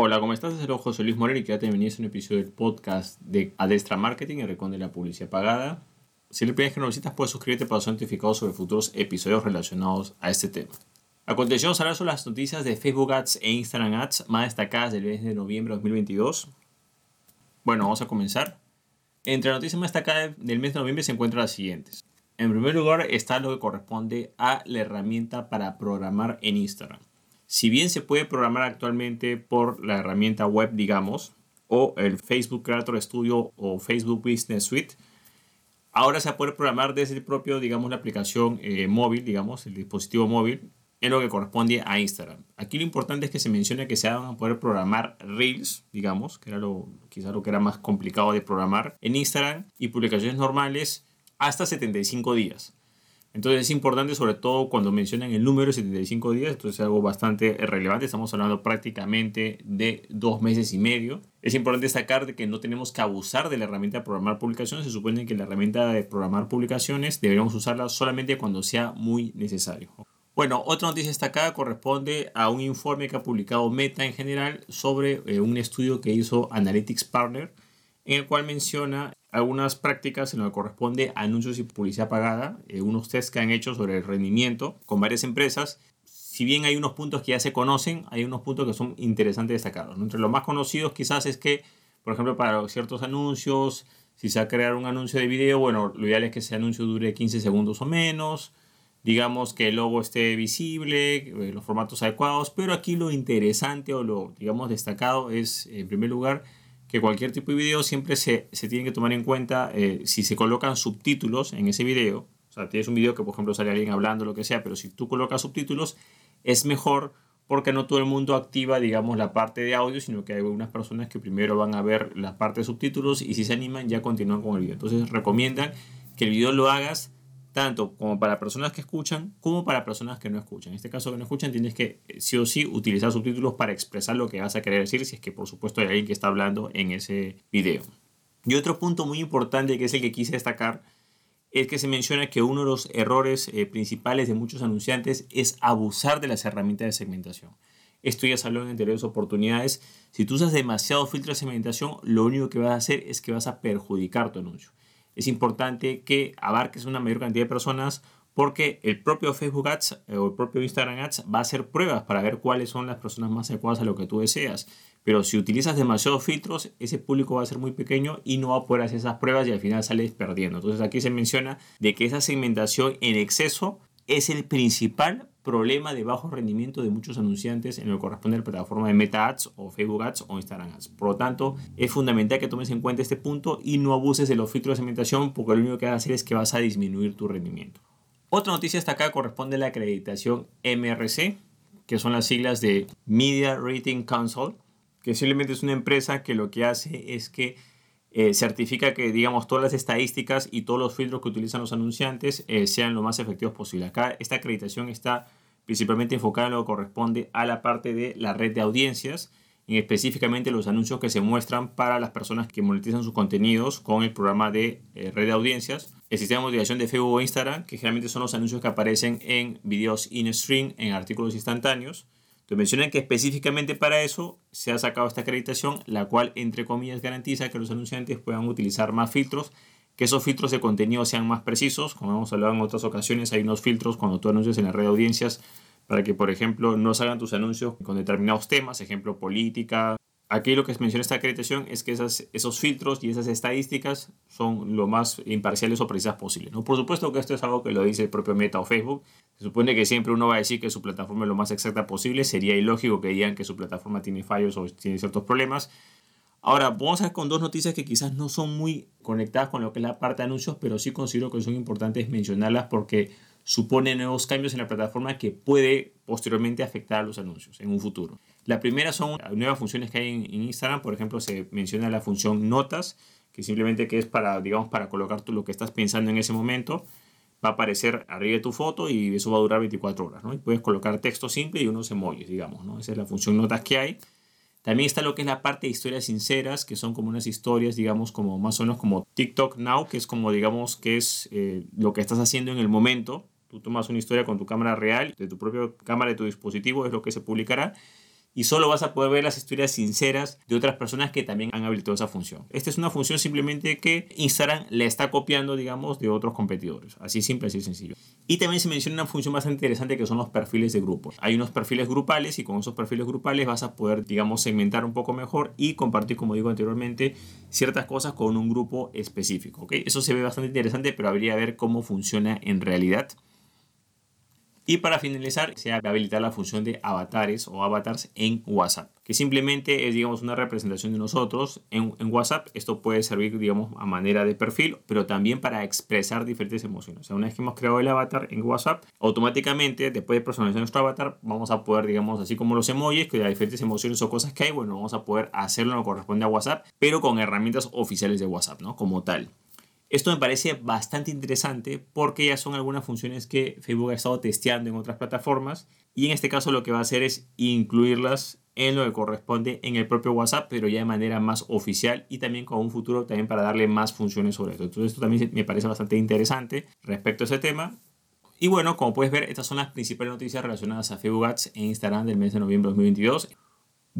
Hola, ¿cómo estás? Soy José Luis Moreno y quédate bienvenido a un episodio del podcast de Adestra Marketing, el recon de la publicidad pagada. Si le pides que no visitas, puedes suscribirte para ser notificado sobre futuros episodios relacionados a este tema. A continuación vamos a hablar las noticias de Facebook Ads e Instagram Ads más destacadas del mes de noviembre de 2022. Bueno, vamos a comenzar. Entre las noticias más destacadas del mes de noviembre se encuentran las siguientes. En primer lugar está lo que corresponde a la herramienta para programar en Instagram. Si bien se puede programar actualmente por la herramienta web, digamos, o el Facebook Creator Studio o Facebook Business Suite, ahora se puede programar desde el propio, digamos, la aplicación eh, móvil, digamos, el dispositivo móvil, en lo que corresponde a Instagram. Aquí lo importante es que se menciona que se van a poder programar Reels, digamos, que era lo, quizá lo que era más complicado de programar en Instagram, y publicaciones normales hasta 75 días. Entonces es importante sobre todo cuando mencionan el número de 75 días, esto es algo bastante relevante, estamos hablando prácticamente de dos meses y medio. Es importante destacar de que no tenemos que abusar de la herramienta de programar publicaciones, se supone que la herramienta de programar publicaciones deberíamos usarla solamente cuando sea muy necesario. Bueno, otra noticia destacada corresponde a un informe que ha publicado Meta en general sobre eh, un estudio que hizo Analytics Partner, en el cual menciona algunas prácticas en lo que corresponde a anuncios y publicidad pagada, eh, unos tests que han hecho sobre el rendimiento con varias empresas. Si bien hay unos puntos que ya se conocen, hay unos puntos que son interesantes destacarlos. Entre los más conocidos quizás es que, por ejemplo, para ciertos anuncios, si se va a crear un anuncio de video, bueno, lo ideal es que ese anuncio dure 15 segundos o menos, digamos que el logo esté visible, eh, los formatos adecuados, pero aquí lo interesante o lo, digamos, destacado es, en primer lugar, que cualquier tipo de video siempre se, se tiene que tomar en cuenta eh, si se colocan subtítulos en ese video. O sea, tienes un video que, por ejemplo, sale alguien hablando, lo que sea, pero si tú colocas subtítulos, es mejor porque no todo el mundo activa, digamos, la parte de audio, sino que hay algunas personas que primero van a ver la parte de subtítulos y si se animan ya continúan con el video. Entonces recomiendan que el video lo hagas tanto como para personas que escuchan como para personas que no escuchan. En este caso que no escuchan tienes que eh, sí o sí utilizar subtítulos para expresar lo que vas a querer decir si es que por supuesto hay alguien que está hablando en ese video. Y otro punto muy importante que es el que quise destacar es que se menciona que uno de los errores eh, principales de muchos anunciantes es abusar de las herramientas de segmentación. Esto ya salió en anteriores oportunidades. Si tú usas demasiado filtro de segmentación, lo único que vas a hacer es que vas a perjudicar tu anuncio es importante que abarques una mayor cantidad de personas porque el propio Facebook Ads eh, o el propio Instagram Ads va a hacer pruebas para ver cuáles son las personas más adecuadas a lo que tú deseas. Pero si utilizas demasiados filtros, ese público va a ser muy pequeño y no va a poder hacer esas pruebas y al final sales perdiendo. Entonces aquí se menciona de que esa segmentación en exceso es el principal problema de bajo rendimiento de muchos anunciantes en lo que corresponde a la plataforma de Meta Ads o Facebook Ads o Instagram Ads. Por lo tanto, es fundamental que tomes en cuenta este punto y no abuses de los filtros de segmentación porque lo único que vas a hacer es que vas a disminuir tu rendimiento. Otra noticia acá corresponde a la acreditación MRC, que son las siglas de Media Rating Council, que simplemente es una empresa que lo que hace es que eh, certifica que, digamos, todas las estadísticas y todos los filtros que utilizan los anunciantes eh, sean lo más efectivos posible. Acá esta acreditación está principalmente enfocada en lo que corresponde a la parte de la red de audiencias, y específicamente los anuncios que se muestran para las personas que monetizan sus contenidos con el programa de eh, red de audiencias, el sistema de motivación de Facebook o Instagram, que generalmente son los anuncios que aparecen en videos in-stream, en artículos instantáneos. Te mencionan que específicamente para eso se ha sacado esta acreditación, la cual, entre comillas, garantiza que los anunciantes puedan utilizar más filtros que esos filtros de contenido sean más precisos. Como hemos hablado en otras ocasiones, hay unos filtros cuando tú anuncias en la red de audiencias para que, por ejemplo, no salgan tus anuncios con determinados temas, ejemplo, política. Aquí lo que menciona esta acreditación es que esas, esos filtros y esas estadísticas son lo más imparciales o precisas posible. ¿no? Por supuesto que esto es algo que lo dice el propio Meta o Facebook. Se supone que siempre uno va a decir que su plataforma es lo más exacta posible. Sería ilógico que digan que su plataforma tiene fallos o tiene ciertos problemas. Ahora, vamos a ver con dos noticias que quizás no son muy conectadas con lo que es la parte de anuncios, pero sí considero que son importantes mencionarlas porque supone nuevos cambios en la plataforma que puede posteriormente afectar a los anuncios en un futuro. La primera son nuevas funciones que hay en, Instagram, por ejemplo, se menciona la función notas, que simplemente que es para, digamos, para colocar lo que estás pensando en ese momento. Va a aparecer arriba de tu foto y eso va a durar 24 horas, ¿no? Y puedes colocar texto simple y unos emojis, digamos, ¿no? Esa es la función notas que hay. También está lo que es la parte de historias sinceras, que son como unas historias, digamos, como más o menos como TikTok Now, que es como, digamos, que es eh, lo que estás haciendo en el momento. Tú tomas una historia con tu cámara real, de tu propia cámara de tu dispositivo, es lo que se publicará. y solo vas a poder ver las historias sinceras de otras personas que también han habilitado esa función. Esta es una función simplemente que Instagram le está copiando, digamos, de otros competidores. Así simple, así sencillo. Y también se menciona una función bastante interesante que son los perfiles de grupos. Hay unos perfiles grupales y con esos perfiles grupales vas a poder, digamos, segmentar un poco mejor y compartir, como digo anteriormente, ciertas cosas con un grupo específico. ¿okay? Eso se ve bastante interesante, pero habría que ver cómo funciona en realidad. Y para finalizar, se va a habilitar la función de avatares o avatars en WhatsApp, que simplemente es, digamos, una representación de nosotros en, en, WhatsApp. Esto puede servir, digamos, a manera de perfil, pero también para expresar diferentes emociones. O sea, una vez que hemos creado el avatar en WhatsApp, automáticamente, después de personalizar nuestro avatar, vamos a poder, digamos, así como los emojis, que hay diferentes emociones o cosas que hay, bueno, vamos a poder hacerlo en lo que corresponde a WhatsApp, pero con herramientas oficiales de WhatsApp, ¿no? Como tal. Esto me parece bastante interesante porque ya son algunas funciones que Facebook ha estado testeando en otras plataformas y en este caso lo que va a hacer es incluirlas en lo que corresponde en el propio WhatsApp, pero ya de manera más oficial y también con un futuro también para darle más funciones sobre esto. Entonces esto también me parece bastante interesante respecto a ese tema. Y bueno, como puedes ver, estas son las principales noticias relacionadas a Facebook Ads en Instagram del mes de noviembre de 2022.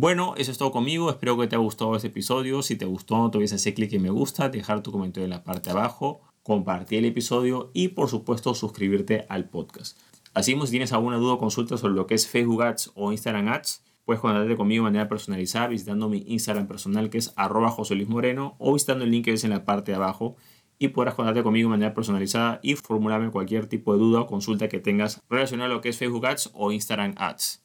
Bueno, eso es todo conmigo. Espero que te haya gustado este episodio. Si te gustó, no te olvides hacer clic en me gusta, dejar tu comentario en la parte de abajo, compartir el episodio y, por supuesto, suscribirte al podcast. Así si tienes alguna duda o consulta sobre lo que es Facebook Ads o Instagram Ads, puedes contactarte conmigo de manera personalizada visitando mi Instagram personal que es arroba José Luis Moreno o visitando el link que ves en la parte de abajo y podrás contactarte conmigo de manera personalizada y formularme cualquier tipo de duda o consulta que tengas relacionada a lo que es Facebook Ads o Instagram Ads.